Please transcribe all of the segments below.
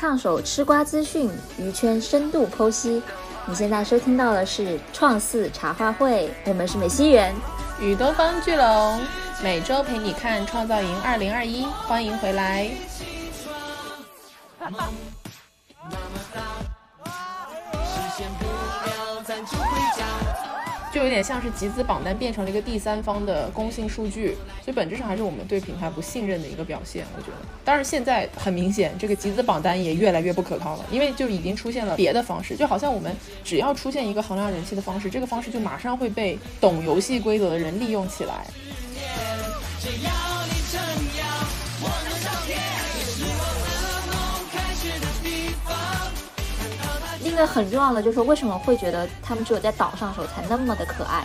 烫手吃瓜资讯，娱圈深度剖析。你现在收听到的是创四茶话会，我们是美西园与东方巨龙，每周陪你看创造营二零二一，欢迎回来。就有点像是集资榜单变成了一个第三方的公信数据，所以本质上还是我们对品牌不信任的一个表现。我觉得，当然现在很明显，这个集资榜单也越来越不可靠了，因为就已经出现了别的方式，就好像我们只要出现一个衡量人气的方式，这个方式就马上会被懂游戏规则的人利用起来。个很重要的就是说，为什么会觉得他们只有在岛上的时候才那么的可爱？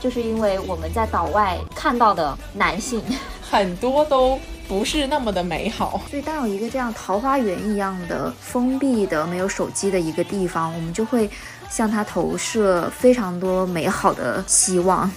就是因为我们在岛外看到的男性很多都不是那么的美好。所以，当有一个这样桃花源一样的封闭的、没有手机的一个地方，我们就会向他投射非常多美好的希望。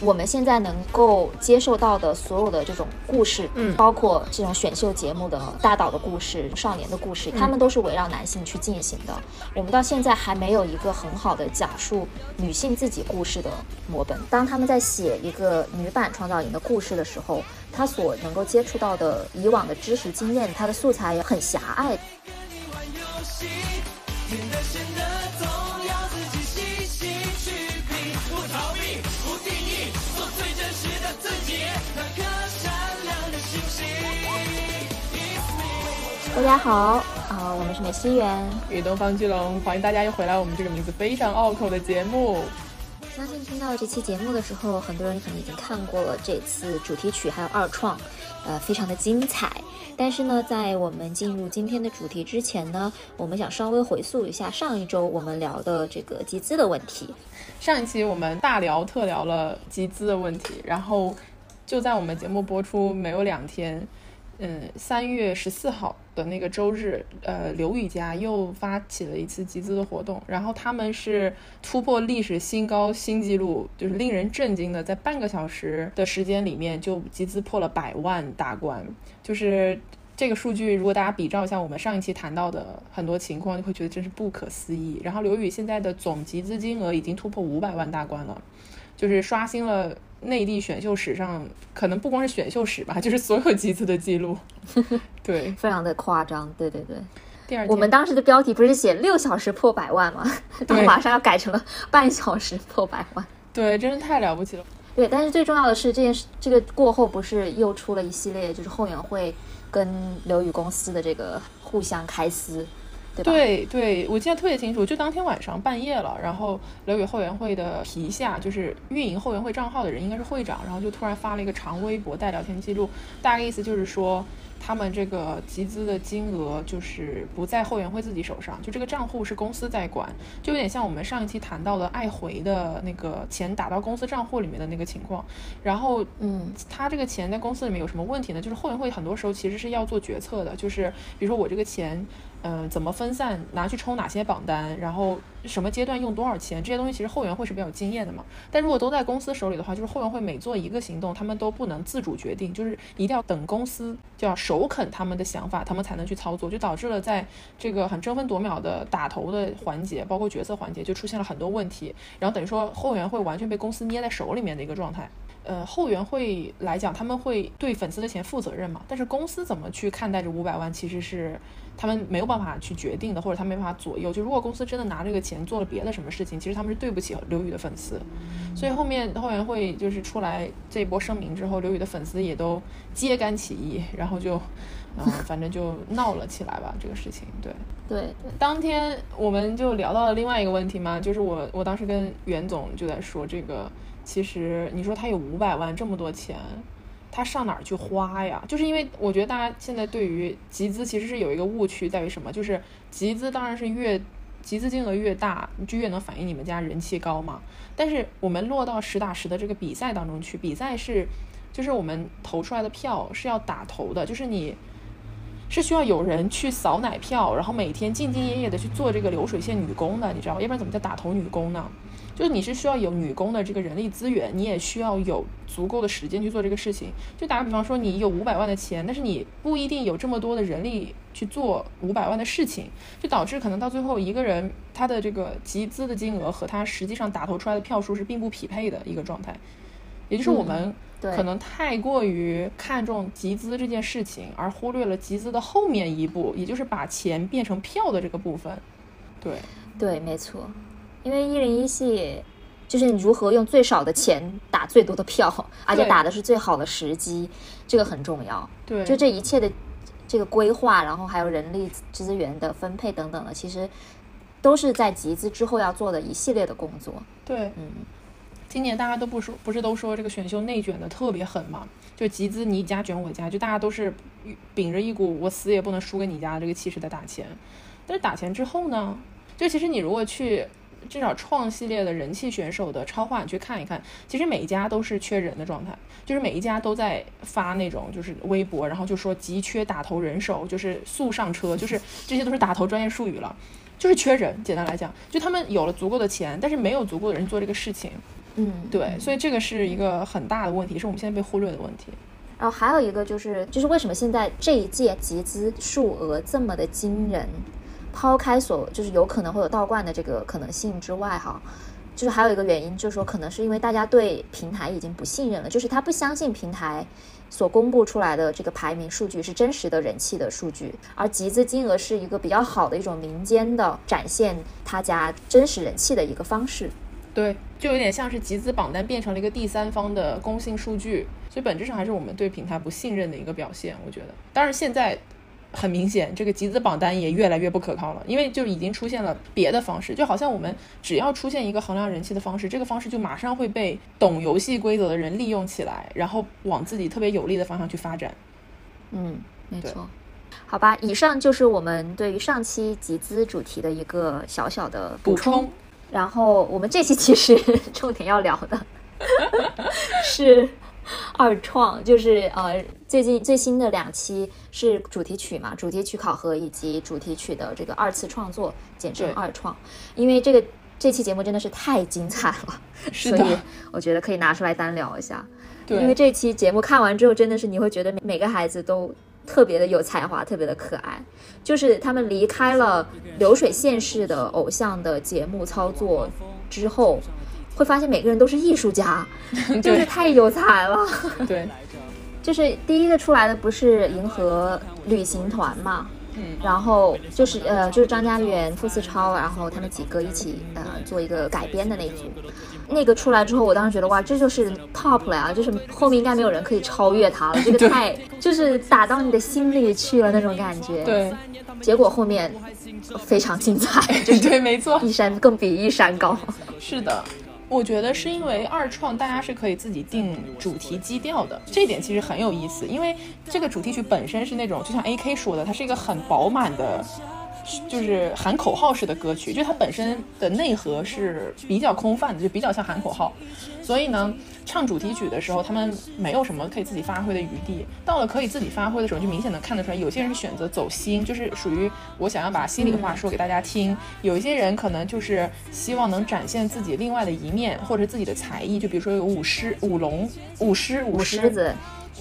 我们现在能够接受到的所有的这种故事，嗯，包括这种选秀节目的大导的故事、少年的故事，他们都是围绕男性去进行的。我们到现在还没有一个很好的讲述女性自己故事的模本。当他们在写一个女版创造营的故事的时候，他所能够接触到的以往的知识经验，他的素材也很狭隘。大家好，啊，我们是美西园与东方巨龙，欢迎大家又回来我们这个名字非常拗口的节目。相信听到这期节目的时候，很多人可能已经看过了这次主题曲还有二创，呃，非常的精彩。但是呢，在我们进入今天的主题之前呢，我们想稍微回溯一下上一周我们聊的这个集资的问题。上一期我们大聊特聊了集资的问题，然后就在我们节目播出没有两天。嗯，三月十四号的那个周日，呃，刘宇家又发起了一次集资的活动，然后他们是突破历史新高新纪录，就是令人震惊的，在半个小时的时间里面就集资破了百万大关，就是这个数据，如果大家比照一下我们上一期谈到的很多情况，就会觉得真是不可思议。然后刘宇现在的总集资金额已经突破五百万大关了，就是刷新了。内地选秀史上，可能不光是选秀史吧，就是所有集资的记录，对，非常的夸张，对对对。第二，我们当时的标题不是写六小时破百万吗？对，马上要改成了半小时破百万。对，真是太了不起了。对，但是最重要的是这件事，这个过后不是又出了一系列，就是后援会跟刘宇公司的这个互相开撕。对对，我记得特别清楚，就当天晚上半夜了，然后刘宇后援会的皮下就是运营后援会账号的人，应该是会长，然后就突然发了一个长微博带聊天记录，大概意思就是说。他们这个集资的金额就是不在后援会自己手上，就这个账户是公司在管，就有点像我们上一期谈到的爱回的那个钱打到公司账户里面的那个情况。然后，嗯，他这个钱在公司里面有什么问题呢？就是后援会很多时候其实是要做决策的，就是比如说我这个钱，嗯，怎么分散，拿去抽哪些榜单，然后什么阶段用多少钱，这些东西其实后援会是比较有经验的嘛。但如果都在公司手里的话，就是后援会每做一个行动，他们都不能自主决定，就是一定要等公司就要。首肯他们的想法，他们才能去操作，就导致了在这个很争分夺秒的打头的环节，包括决策环节，就出现了很多问题。然后等于说后援会完全被公司捏在手里面的一个状态。呃，后援会来讲，他们会对粉丝的钱负责任嘛？但是公司怎么去看待这五百万，其实是。他们没有办法去决定的，或者他没办法左右。就如果公司真的拿这个钱做了别的什么事情，其实他们是对不起刘宇的粉丝。所以后面后援会就是出来这一波声明之后，刘宇的粉丝也都揭竿起义，然后就，嗯，反正就闹了起来吧。这个事情，对对。当天我们就聊到了另外一个问题嘛，就是我我当时跟袁总就在说这个，其实你说他有五百万这么多钱。他上哪儿去花呀？就是因为我觉得大家现在对于集资其实是有一个误区，在于什么？就是集资当然是越集资金额越大，就越能反映你们家人气高嘛。但是我们落到实打实的这个比赛当中去，比赛是就是我们投出来的票是要打头的，就是你是需要有人去扫奶票，然后每天兢兢业业的去做这个流水线女工的，你知道吧，要不然怎么叫打头女工呢？就是你是需要有女工的这个人力资源，你也需要有足够的时间去做这个事情。就打个比方说，你有五百万的钱，但是你不一定有这么多的人力去做五百万的事情，就导致可能到最后一个人他的这个集资的金额和他实际上打投出来的票数是并不匹配的一个状态，也就是我们。可能太过于看重集资这件事情，而忽略了集资的后面一步，也就是把钱变成票的这个部分。对，对，没错。因为一零一系就是你如何用最少的钱打最多的票，而且打的是最好的时机，这个很重要。对，就这一切的这个规划，然后还有人力资源的分配等等的，其实都是在集资之后要做的一系列的工作。对，嗯。今年大家都不说，不是都说这个选秀内卷的特别狠嘛？就集资你家卷我家，就大家都是秉着一股我死也不能输给你家的这个气势在打钱。但是打钱之后呢，就其实你如果去至少创系列的人气选手的超话你去看一看，其实每一家都是缺人的状态，就是每一家都在发那种就是微博，然后就说急缺打头人手，就是速上车，就是这些都是打头专业术语了，就是缺人。简单来讲，就他们有了足够的钱，但是没有足够的人做这个事情。嗯，对，所以这个是一个很大的问题，是我们现在被忽略的问题。然后还有一个就是，就是为什么现在这一届集资数额这么的惊人？抛开所就是有可能会有倒灌的这个可能性之外，哈，就是还有一个原因，就是说可能是因为大家对平台已经不信任了，就是他不相信平台所公布出来的这个排名数据是真实的人气的数据，而集资金额是一个比较好的一种民间的展现他家真实人气的一个方式。对，就有点像是集资榜单变成了一个第三方的公信数据，所以本质上还是我们对平台不信任的一个表现。我觉得，当然现在很明显，这个集资榜单也越来越不可靠了，因为就已经出现了别的方式，就好像我们只要出现一个衡量人气的方式，这个方式就马上会被懂游戏规则的人利用起来，然后往自己特别有利的方向去发展。嗯，没错。好吧，以上就是我们对于上期集资主题的一个小小的补充。然后我们这期其实 重点要聊的 是 二创，就是呃最近最新的两期是主题曲嘛，主题曲考核以及主题曲的这个二次创作，简称二创。因为这个这期节目真的是太精彩了，所以我觉得可以拿出来单聊一下。对，因为这期节目看完之后，真的是你会觉得每个孩子都。特别的有才华，特别的可爱，就是他们离开了流水线式的偶像的节目操作之后，会发现每个人都是艺术家，就是太有才了。对，就是第一个出来的不是银河旅行团嘛？嗯，然后就是呃，就是张家元、傅思超，然后他们几个一起呃做一个改编的那组。那个出来之后，我当时觉得哇，这就是 top 了呀，就是后面应该没有人可以超越他了。这个 太就是打到你的心里去了那种感觉。对，结果后面非常精彩。对，没错，一山更比一山高。是的。我觉得是因为二创，大家是可以自己定主题基调的，这点其实很有意思。因为这个主题曲本身是那种，就像 A K 说的，它是一个很饱满的。就是喊口号式的歌曲，就它本身的内核是比较空泛的，就比较像喊口号。所以呢，唱主题曲的时候，他们没有什么可以自己发挥的余地。到了可以自己发挥的时候，就明显能看得出来，有些人是选择走心，就是属于我想要把心里话说给大家听；有一些人可能就是希望能展现自己另外的一面，或者自己的才艺，就比如说有舞狮、舞龙、舞狮、舞狮子。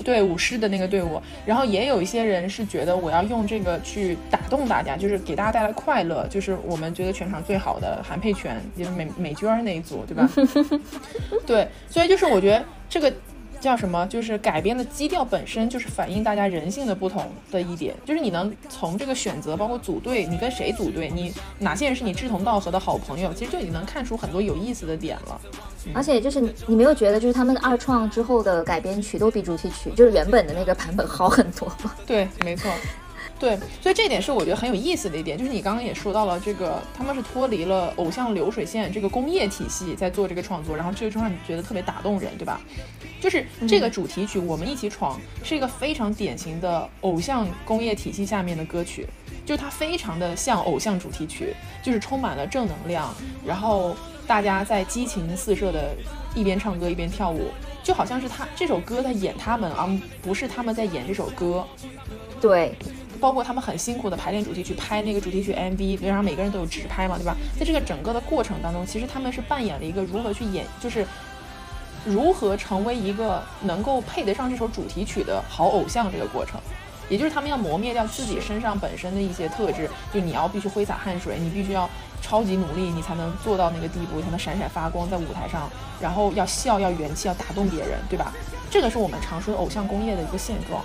对舞狮的那个队伍，然后也有一些人是觉得我要用这个去打动大家，就是给大家带来快乐，就是我们觉得全场最好的韩佩泉，就是美美娟那一组，对吧？对，所以就是我觉得这个。叫什么？就是改编的基调本身就是反映大家人性的不同的一点，就是你能从这个选择，包括组队，你跟谁组队，你哪些人是你志同道合的好朋友，其实就已经能看出很多有意思的点了。而且就是你没有觉得，就是他们二创之后的改编曲都比主题曲就是原本的那个版本好很多吗？对，没错。对，所以这点是我觉得很有意思的一点，就是你刚刚也说到了这个，他们是脱离了偶像流水线这个工业体系在做这个创作，然后这个就让你觉得特别打动人，对吧？就是这个主题曲《我们一起闯》是一个非常典型的偶像工业体系下面的歌曲，就是它非常的像偶像主题曲，就是充满了正能量，然后大家在激情四射的一边唱歌一边跳舞，就好像是他这首歌在演他们，而不是他们在演这首歌。对。包括他们很辛苦的排练主题曲、拍那个主题曲 MV，然后每个人都有直拍嘛，对吧？在这个整个的过程当中，其实他们是扮演了一个如何去演，就是如何成为一个能够配得上这首主题曲的好偶像这个过程。也就是他们要磨灭掉自己身上本身的一些特质，就你要必须挥洒汗水，你必须要超级努力，你才能做到那个地步，才能闪闪发光在舞台上，然后要笑，要元气，要打动别人，对吧？这个是我们常说的偶像工业的一个现状。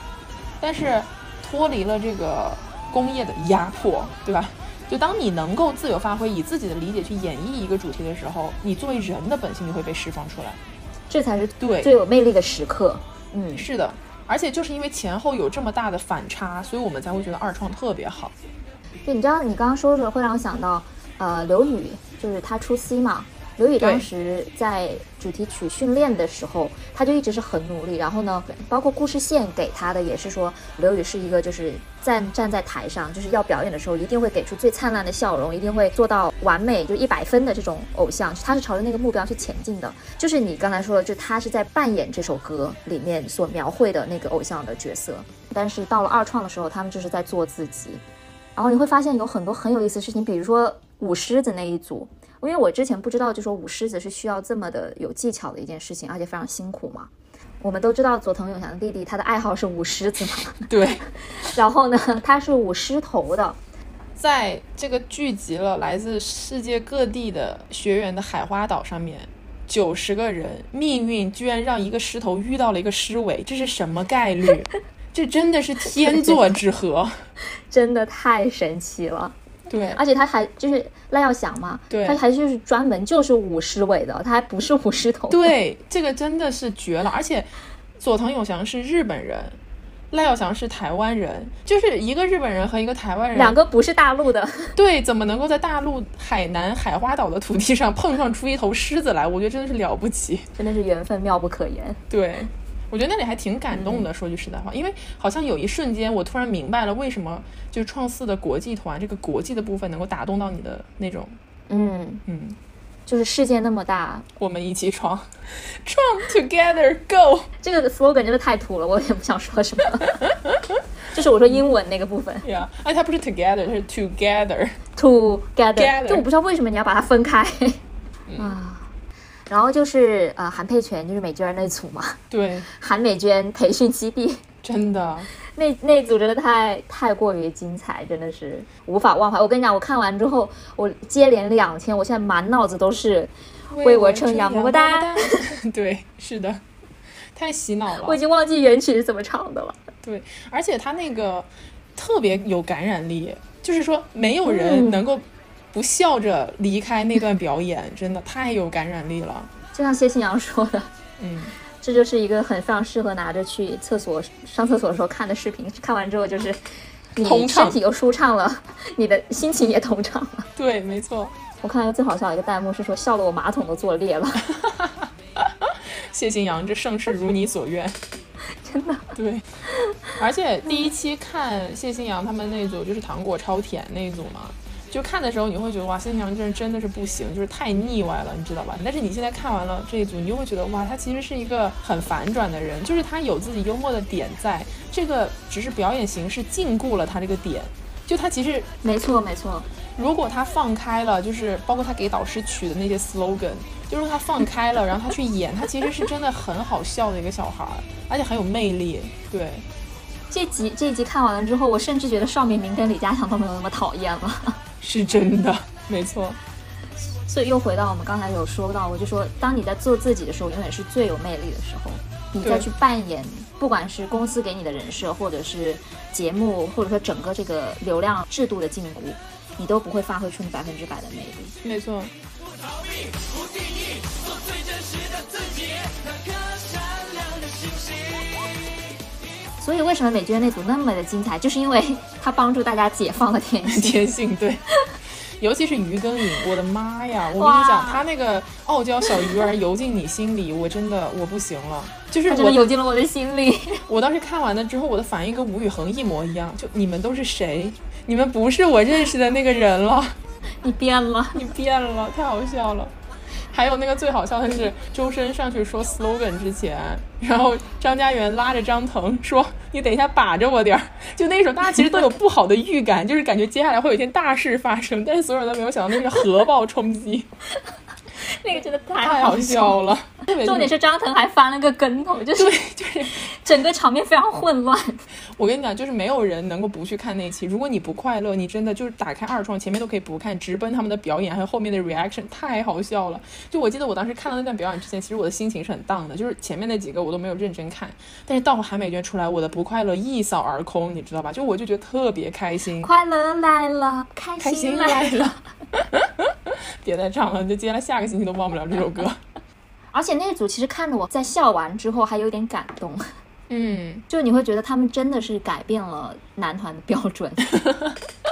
但是脱离了这个工业的压迫，对吧？就当你能够自由发挥，以自己的理解去演绎一个主题的时候，你作为人的本性就会被释放出来，这才是对最有魅力的时刻。嗯，是的。而且就是因为前后有这么大的反差，所以我们才会觉得二创特别好。对，你知道你刚刚说的会让我想到，呃，刘宇就是他出 C 嘛。刘宇当时在主题曲训练的时候，他就一直是很努力。然后呢，包括故事线给他的也是说，刘宇是一个就是站站在台上，就是要表演的时候一定会给出最灿烂的笑容，一定会做到完美，就一百分的这种偶像。他是朝着那个目标去前进的。就是你刚才说的，就他是在扮演这首歌里面所描绘的那个偶像的角色。但是到了二创的时候，他们就是在做自己。然后你会发现有很多很有意思的事情，比如说舞狮子那一组。因为我之前不知道，就说舞狮子是需要这么的有技巧的一件事情，而且非常辛苦嘛。我们都知道佐藤永祥的弟弟，他的爱好是舞狮子嘛。对。然后呢，他是舞狮头的。在这个聚集了来自世界各地的学员的海花岛上面，九十个人，命运居然让一个狮头遇到了一个狮尾，这是什么概率？这真的是天作之合，真的太神奇了。对，而且他还就是赖耀祥嘛，对，他还就是专门就是舞狮尾的，他还不是舞狮头。对，这个真的是绝了。而且佐藤永祥是日本人，赖耀祥是台湾人，就是一个日本人和一个台湾人，两个不是大陆的。对，怎么能够在大陆海南海花岛的土地上碰撞出一头狮子来？我觉得真的是了不起，真的是缘分妙不可言。对。我觉得那里还挺感动的，说句实在话，因为好像有一瞬间，我突然明白了为什么就是创四的国际团这个国际的部分能够打动到你的那种，嗯。嗯，就是世界那么大，我们一起闯，创 together go，这个 slogan 真的太土了，我也不想说什么，就是我说英文那个部分。哎，它不是 together，它是 together，together，就我不知道为什么你要把它分开。啊。然后就是呃韩佩泉就是美娟那组嘛，对，韩美娟培训基地，真的，那那组真的太太过于精彩，真的是无法忘怀。我跟你讲，我看完之后，我接连两天，我现在满脑子都是为我撑腰么么哒。对，是的，太洗脑了。我已经忘记原曲是怎么唱的了。对，而且他那个特别有感染力，就是说没有人能够。不笑着离开那段表演，真的太有感染力了。就像谢欣阳说的，嗯，这就是一个很非常适合拿着去厕所上厕所的时候看的视频。看完之后就是你身体又舒畅了，你的心情也通畅了。对，没错。我看到一个最好笑的一个弹幕是说笑得我马桶都坐裂了。谢欣阳，这盛世如你所愿，真的。对，而且第一期看谢欣阳他们那组就是糖果超甜那一组嘛。就看的时候，你会觉得哇，谢阳真真的是不行，就是太腻歪了，你知道吧？但是你现在看完了这一组，你又会觉得哇，他其实是一个很反转的人，就是他有自己幽默的点，在这个只是表演形式禁锢了他这个点。就他其实没错没错，如果他放开了，就是包括他给导师取的那些 slogan，就是他放开了，然后他去演，他其实是真的很好笑的一个小孩，而且很有魅力。对，这集这一集看完了之后，我甚至觉得邵明明跟李嘉强都没有那么讨厌了。是真的，没错。所以又回到我们刚才有说到，我就说，当你在做自己的时候，永远是最有魅力的时候。你再去扮演，不管是公司给你的人设，或者是节目，或者说整个这个流量制度的禁锢，你都不会发挥出你百分之百的魅力。没错。所以为什么美娟那组那么的精彩，就是因为 他帮助大家解放了天性。天性对，尤其是于根颖，我的妈呀！我跟你讲，他那个傲娇小鱼儿游进你心里，我真的我不行了。就是我游进了我的心里。我当时看完了之后，我的反应跟吴宇恒一模一样。就你们都是谁？你们不是我认识的那个人了。你变了，你变了，太好笑了。还有那个最好笑的是，周深上去说 slogan 之前，然后张家元拉着张腾说：“你等一下把着我点儿。”就那时候大家其实都有不好的预感，就是感觉接下来会有一件大事发生，但是所有人都没有想到那是核爆冲击。那个真的太好笑了，重点是张腾还翻了个跟头，就是 就是整个场面非常混乱。我跟你讲，就是没有人能够不去看那期。如果你不快乐，你真的就是打开二创，前面都可以不看，直奔他们的表演，还有后面的 reaction，太好笑了。就我记得我当时看到那段表演之前，其实我的心情是很荡的，就是前面那几个我都没有认真看，但是到韩美娟出来，我的不快乐一扫而空，你知道吧？就我就觉得特别开心，快乐来了，开心来了。别再唱了，就接下来下个星期都忘不了这首歌。而且那组其实看着我在笑完之后还有点感动，嗯，就你会觉得他们真的是改变了男团的标准。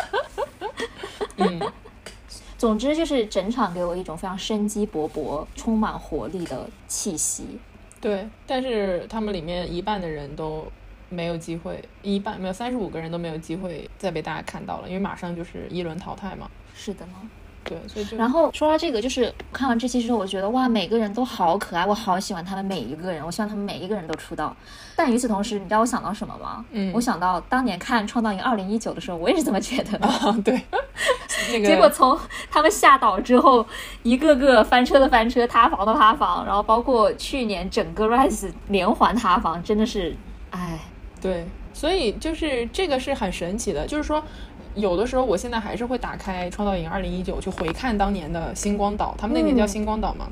嗯，总之就是整场给我一种非常生机勃勃、充满活力的气息。对，但是他们里面一半的人都没有机会，一半没有三十五个人都没有机会再被大家看到了，因为马上就是一轮淘汰嘛。是的呢。对，所以就然后说到这个，就是看完这期之后，我觉得哇，每个人都好可爱，我好喜欢他们每一个人，我希望他们每一个人都出道。但与此同时，你知道我想到什么吗？嗯，我想到当年看《创造营二零一九》的时候，我也是这么觉得的。啊，对。结果从他们下岛之后，一个个翻车的翻车，塌房的塌房，然后包括去年整个 Rise 连环塌房，真的是，哎。对，所以就是这个是很神奇的，就是说。有的时候，我现在还是会打开《创造营2019》去回看当年的星光岛，他们那年叫星光岛嘛。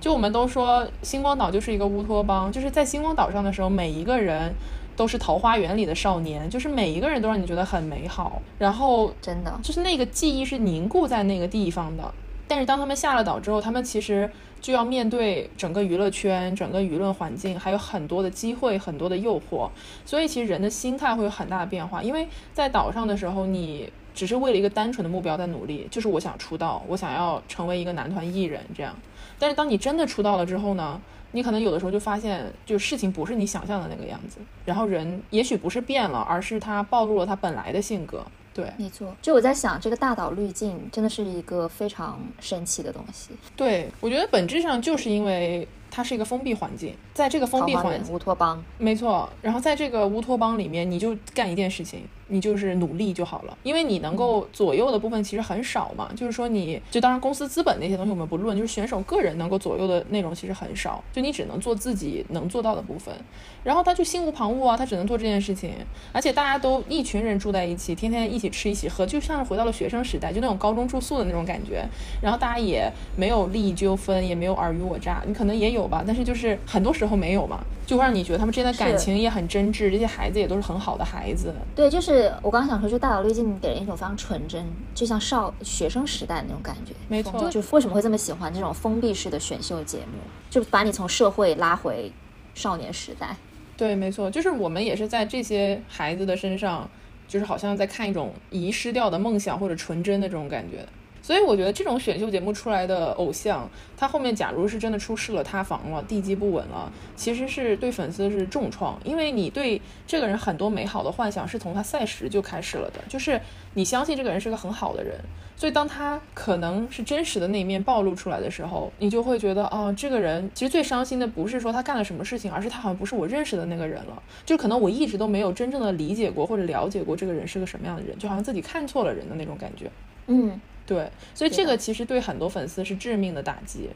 就我们都说星光岛就是一个乌托邦，就是在星光岛上的时候，每一个人都是桃花源里的少年，就是每一个人都让你觉得很美好。然后真的就是那个记忆是凝固在那个地方的。但是当他们下了岛之后，他们其实。就要面对整个娱乐圈、整个舆论环境，还有很多的机会、很多的诱惑，所以其实人的心态会有很大的变化。因为在岛上的时候，你只是为了一个单纯的目标在努力，就是我想出道，我想要成为一个男团艺人这样。但是当你真的出道了之后呢，你可能有的时候就发现，就事情不是你想象的那个样子，然后人也许不是变了，而是他暴露了他本来的性格。对，没错。就我在想，这个大岛滤镜真的是一个非常神奇的东西。对，我觉得本质上就是因为它是一个封闭环境，在这个封闭环境，乌托邦，没错。然后在这个乌托邦里面，你就干一件事情。你就是努力就好了，因为你能够左右的部分其实很少嘛。就是说，你就当然公司资本那些东西我们不论，就是选手个人能够左右的内容其实很少。就你只能做自己能做到的部分，然后他就心无旁骛啊，他只能做这件事情。而且大家都一群人住在一起，天天一起吃一起喝，就像是回到了学生时代，就那种高中住宿的那种感觉。然后大家也没有利益纠纷，也没有尔虞我诈，你可能也有吧，但是就是很多时候没有嘛，就会让你觉得他们之间的感情也很真挚，这些孩子也都是很好的孩子。对，就是。我刚刚想说，就大岛滤镜给人一种非常纯真，就像少学生时代那种感觉。没错，就为什么会这么喜欢这种封闭式的选秀节目，就把你从社会拉回少年时代。对，没错，就是我们也是在这些孩子的身上，就是好像在看一种遗失掉的梦想或者纯真的这种感觉。所以我觉得这种选秀节目出来的偶像，他后面假如是真的出事了、塌房了、地基不稳了，其实是对粉丝是重创，因为你对这个人很多美好的幻想是从他赛时就开始了的，就是你相信这个人是个很好的人，所以当他可能是真实的那一面暴露出来的时候，你就会觉得，哦，这个人其实最伤心的不是说他干了什么事情，而是他好像不是我认识的那个人了，就可能我一直都没有真正的理解过或者了解过这个人是个什么样的人，就好像自己看错了人的那种感觉，嗯。对，所以这个其实对很多粉丝是致命的打击，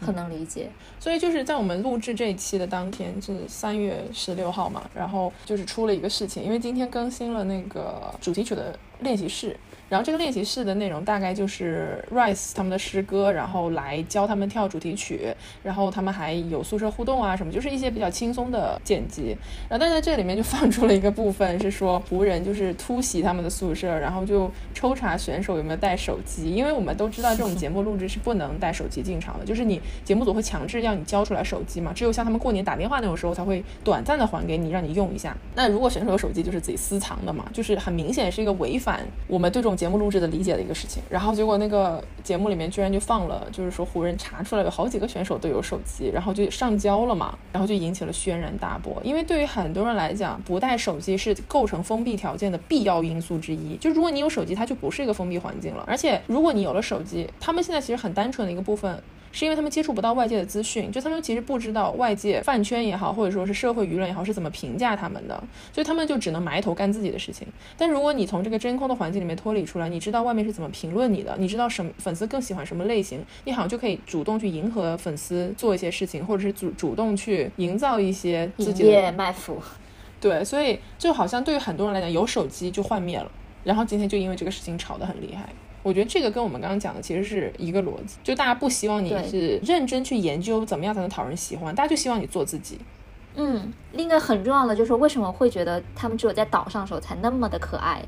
很能理解。所以就是在我们录制这一期的当天，是三月十六号嘛，然后就是出了一个事情，因为今天更新了那个主题曲的练习室。然后这个练习室的内容大概就是 Rise 他们的诗歌，然后来教他们跳主题曲，然后他们还有宿舍互动啊什么，就是一些比较轻松的剪辑。然后但在这里面就放出了一个部分，是说湖人就是突袭他们的宿舍，然后就抽查选手有没有带手机，因为我们都知道这种节目录制是不能带手机进场的，就是你节目组会强制要你交出来手机嘛，只有像他们过年打电话那种时候才会短暂的还给你，让你用一下。那如果选手有手机，就是自己私藏的嘛，就是很明显是一个违反我们这种。节目录制的理解的一个事情，然后结果那个节目里面居然就放了，就是说湖人查出来有好几个选手都有手机，然后就上交了嘛，然后就引起了轩然大波。因为对于很多人来讲，不带手机是构成封闭条件的必要因素之一。就如果你有手机，它就不是一个封闭环境了。而且如果你有了手机，他们现在其实很单纯的一个部分。是因为他们接触不到外界的资讯，就他们其实不知道外界饭圈也好，或者说是社会舆论也好是怎么评价他们的，所以他们就只能埋头干自己的事情。但如果你从这个真空的环境里面脱离出来，你知道外面是怎么评论你的，你知道什么粉丝更喜欢什么类型，你好像就可以主动去迎合粉丝做一些事情，或者是主主动去营造一些自己的卖腐。对，所以就好像对于很多人来讲，有手机就幻灭了。然后今天就因为这个事情吵得很厉害，我觉得这个跟我们刚刚讲的其实是一个逻辑，就大家不希望你是认真去研究怎么样才能讨人喜欢，大家就希望你做自己。嗯，另一个很重要的就是为什么会觉得他们只有在岛上的时候才那么的可爱，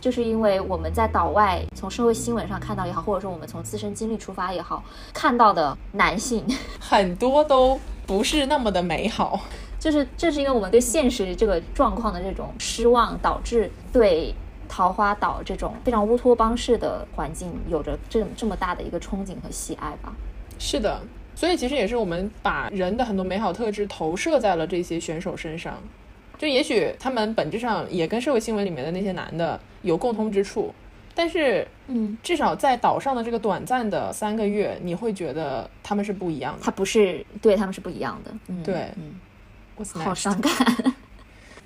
就是因为我们在岛外从社会新闻上看到也好，或者说我们从自身经历出发也好，看到的男性 很多都不是那么的美好，就是这是因为我们对现实这个状况的这种失望，导致对。桃花岛这种非常乌托邦式的环境，有着这这么大的一个憧憬和喜爱吧？是的，所以其实也是我们把人的很多美好特质投射在了这些选手身上。就也许他们本质上也跟社会新闻里面的那些男的有共通之处，但是，嗯，至少在岛上的这个短暂的三个月，你会觉得他们是不一样的。他不是对他们是不一样的。嗯，对，嗯，好伤感。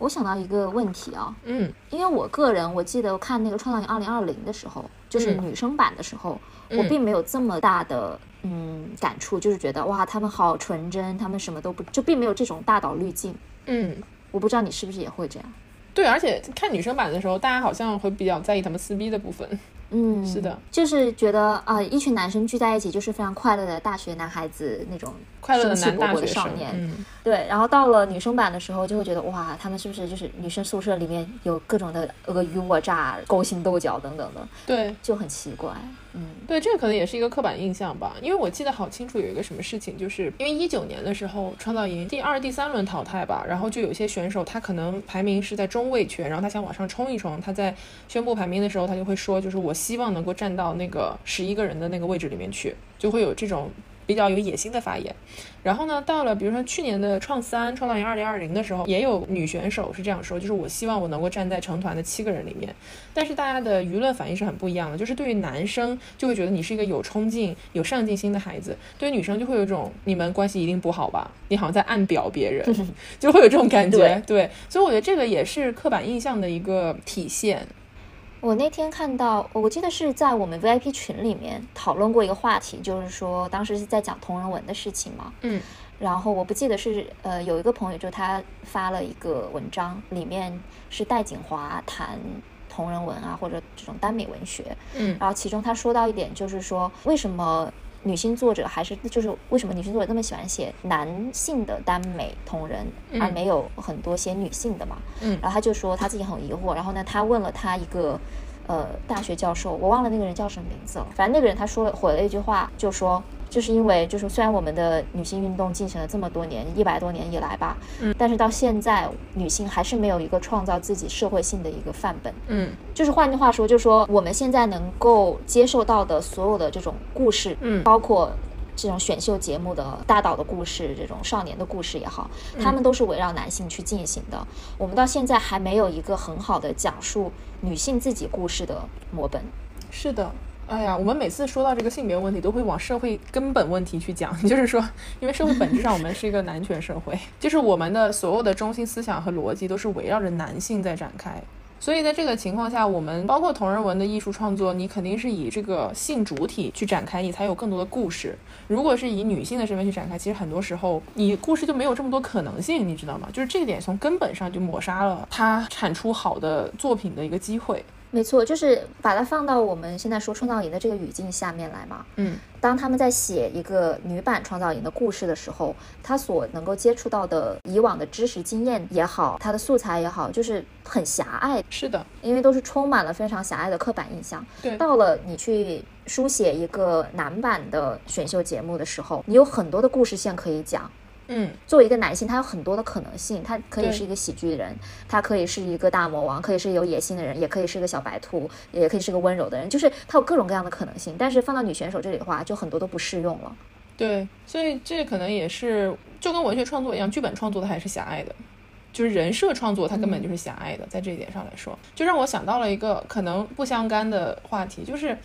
我想到一个问题啊，嗯，因为我个人我记得看那个《创造营二零二零》的时候，就是女生版的时候，我并没有这么大的嗯感触，就是觉得哇，他们好纯真，他们什么都不，就并没有这种大导滤镜。嗯，我不知道你是不是也会这样。对，而且看女生版的时候，大家好像会比较在意他们撕逼的部分。嗯，是的，就是觉得啊，一群男生聚在一起就是非常快乐的大学男孩子那种快乐的生气勃勃的少年。对，然后到了女生版的时候，就会觉得哇，他们是不是就是女生宿舍里面有各种的尔虞我诈、勾心斗角等等的？对，就很奇怪。嗯，对，这个可能也是一个刻板印象吧。因为我记得好清楚，有一个什么事情，就是因为一九年的时候，创造营第二、第三轮淘汰吧，然后就有些选手他可能排名是在中位圈，然后他想往上冲一冲，他在宣布排名的时候，他就会说，就是我希望能够站到那个十一个人的那个位置里面去，就会有这种。比较有野心的发言，然后呢，到了比如说去年的创三创造营二零二零的时候，也有女选手是这样说，就是我希望我能够站在成团的七个人里面。但是大家的舆论反应是很不一样的，就是对于男生就会觉得你是一个有冲劲、有上进心的孩子，对于女生就会有一种你们关系一定不好吧？你好像在暗表别人，就会有这种感觉。对，所以我觉得这个也是刻板印象的一个体现。我那天看到，我记得是在我们 VIP 群里面讨论过一个话题，就是说当时是在讲同人文的事情嘛。嗯，然后我不记得是呃有一个朋友就他发了一个文章，里面是戴锦华谈同人文啊或者这种耽美文学。嗯，然后其中他说到一点，就是说为什么。女性作者还是就是为什么女性作者那么喜欢写男性的耽美同人，而没有很多写女性的嘛？嗯，然后他就说他自己很疑惑，然后呢，他问了他一个呃大学教授，我忘了那个人叫什么名字了，反正那个人他说了回了一句话，就说。就是因为，就是虽然我们的女性运动进行了这么多年，一百多年以来吧，嗯，但是到现在，女性还是没有一个创造自己社会性的一个范本，嗯，就是换句话说，就是说我们现在能够接受到的所有的这种故事，嗯，包括这种选秀节目的大岛的故事，这种少年的故事也好，他们都是围绕男性去进行的。我们到现在还没有一个很好的讲述女性自己故事的模本。是的。哎呀，我们每次说到这个性别问题，都会往社会根本问题去讲。就是说，因为社会本质上我们是一个男权社会，就是我们的所有的中心思想和逻辑都是围绕着男性在展开。所以在这个情况下，我们包括同人文的艺术创作，你肯定是以这个性主体去展开，你才有更多的故事。如果是以女性的身份去展开，其实很多时候你故事就没有这么多可能性，你知道吗？就是这一点从根本上就抹杀了它产出好的作品的一个机会。没错，就是把它放到我们现在说创造营的这个语境下面来嘛。嗯，当他们在写一个女版创造营的故事的时候，他所能够接触到的以往的知识经验也好，他的素材也好，就是很狭隘。是的，因为都是充满了非常狭隘的刻板印象。对，到了你去书写一个男版的选秀节目的时候，你有很多的故事线可以讲。嗯，作为一个男性，他有很多的可能性，他可以是一个喜剧人，他可以是一个大魔王，可以是有野心的人，也可以是个小白兔，也可以是个温柔的人，就是他有各种各样的可能性。但是放到女选手这里的话，就很多都不适用了。对，所以这可能也是就跟文学创作一样，剧本创作的还是狭隘的，就是人设创作它根本就是狭隘的。在这一点上来说，就让我想到了一个可能不相干的话题，就是。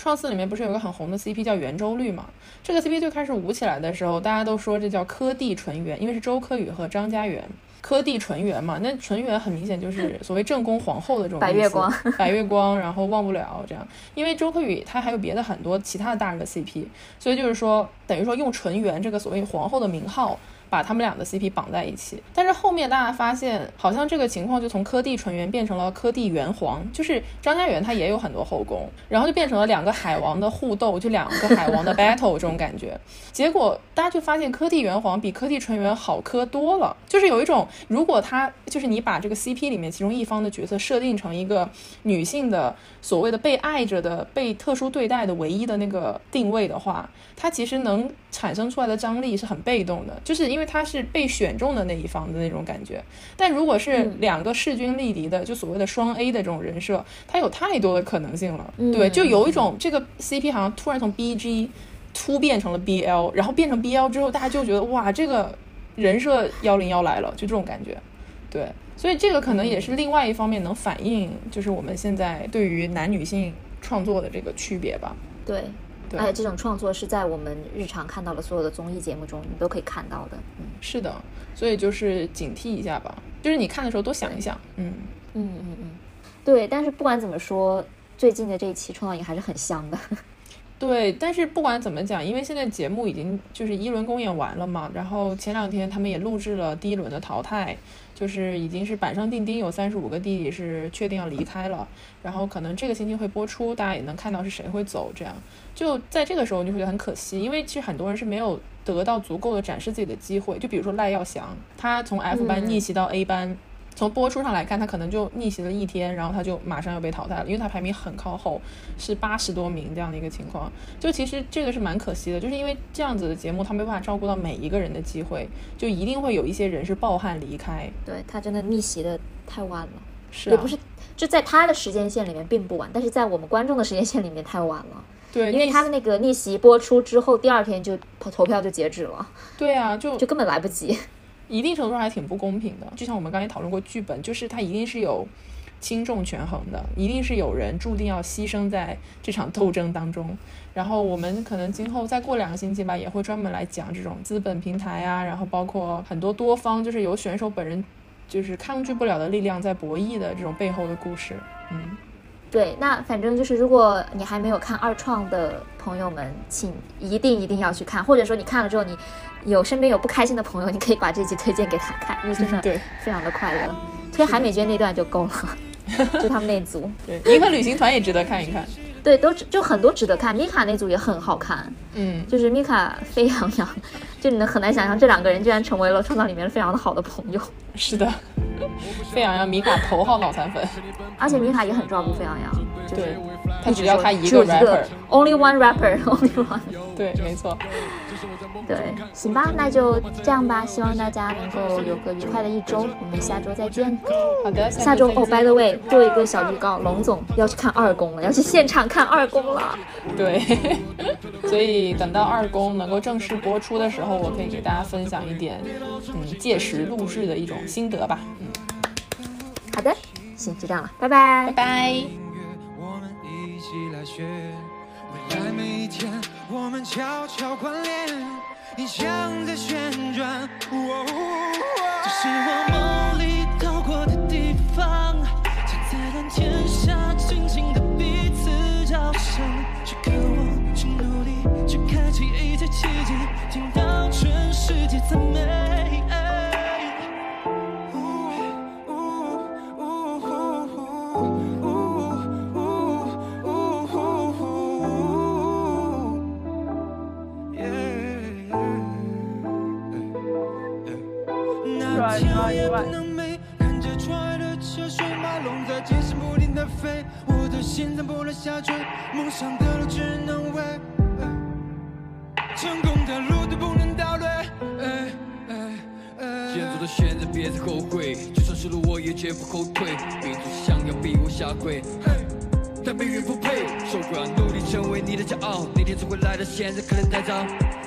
创四里面不是有个很红的 CP 叫圆周率嘛？这个 CP 最开始舞起来的时候，大家都说这叫柯蒂纯元，因为是周柯宇和张家元。柯蒂纯元嘛，那纯元很明显就是所谓正宫皇后的这种白月光，白月光，然后忘不了这样。因为周柯宇他还有别的很多其他的大人的 CP，所以就是说等于说用纯元这个所谓皇后的名号。把他们俩的 CP 绑在一起，但是后面大家发现，好像这个情况就从柯蒂纯元变成了柯蒂元皇，就是张家元他也有很多后宫，然后就变成了两个海王的互斗，就两个海王的 battle 这种感觉。结果大家就发现柯蒂元皇比柯蒂纯元好磕多了，就是有一种，如果他就是你把这个 CP 里面其中一方的角色设定成一个女性的所谓的被爱着的、被特殊对待的唯一的那个定位的话，他其实能产生出来的张力是很被动的，就是因为。他是被选中的那一方的那种感觉，但如果是两个势均力敌的，就所谓的双 A 的这种人设，它有太多的可能性了。对，就有一种这个 CP 好像突然从 BG 突变成了 BL，然后变成 BL 之后，大家就觉得哇，这个人设幺零幺来了，就这种感觉。对，所以这个可能也是另外一方面能反映，就是我们现在对于男女性创作的这个区别吧。对。而且这种创作是在我们日常看到的所有的综艺节目中，你都可以看到的。嗯，是的，所以就是警惕一下吧，就是你看的时候多想一想。嗯嗯嗯嗯，对。但是不管怎么说，最近的这一期创造营还是很香的。对，但是不管怎么讲，因为现在节目已经就是一轮公演完了嘛，然后前两天他们也录制了第一轮的淘汰。就是已经是板上钉钉，有三十五个弟弟是确定要离开了，然后可能这个星期会播出，大家也能看到是谁会走。这样就在这个时候，你会觉得很可惜，因为其实很多人是没有得到足够的展示自己的机会。就比如说赖耀翔，他从 F 班逆袭到 A 班。从播出上来看，他可能就逆袭了一天，然后他就马上要被淘汰了，因为他排名很靠后，是八十多名这样的一个情况。就其实这个是蛮可惜的，就是因为这样子的节目，他没办法照顾到每一个人的机会，就一定会有一些人是抱憾离开。对他真的逆袭的太晚了，是也不是就在他的时间线里面并不晚，但是在我们观众的时间线里面太晚了。对，因为他的那个逆袭播出之后，第二天就投票就截止了。对啊，就就根本来不及。一定程度上还挺不公平的，就像我们刚才讨论过剧本，就是它一定是有轻重权衡的，一定是有人注定要牺牲在这场斗争当中。然后我们可能今后再过两个星期吧，也会专门来讲这种资本平台啊，然后包括很多多方，就是有选手本人就是抗拒不了的力量在博弈的这种背后的故事。嗯，对，那反正就是如果你还没有看二创的朋友们，请一定一定要去看，或者说你看了之后你。有身边有不开心的朋友，你可以把这集推荐给他看，因为真的对非常的快乐。推海美娟那段就够了，就他们那组。对，银河旅行团也值得看一看。对，都就很多值得看。米卡那组也很好看，嗯，就是米卡飞扬扬，就你能很难想象这两个人居然成为了创造里面非常的好的朋友。是的，飞扬扬米卡头号脑残粉，而且米卡也很照顾飞扬扬，对，他只要他一个 rapper，only one rapper，only one。对，没错。对，行吧，那就这样吧。希望大家能够有个愉快的一周，我们下周再见。好的，下周哦，by the way，做一个小预告，龙总要去看二宫了，要去现场看二宫了。对，所以等到二宫能够正式播出的时候，我可以给大家分享一点，嗯，届时录制的一种心得吧。嗯，好的，行，就这样了，拜拜，拜拜。在每一天，我们悄悄关联，印象在旋转。这是我梦里到过的地方，站在蓝天下，静静的彼此交相，去渴望，去努力，去开启一切奇迹，听到全世界赞美。现在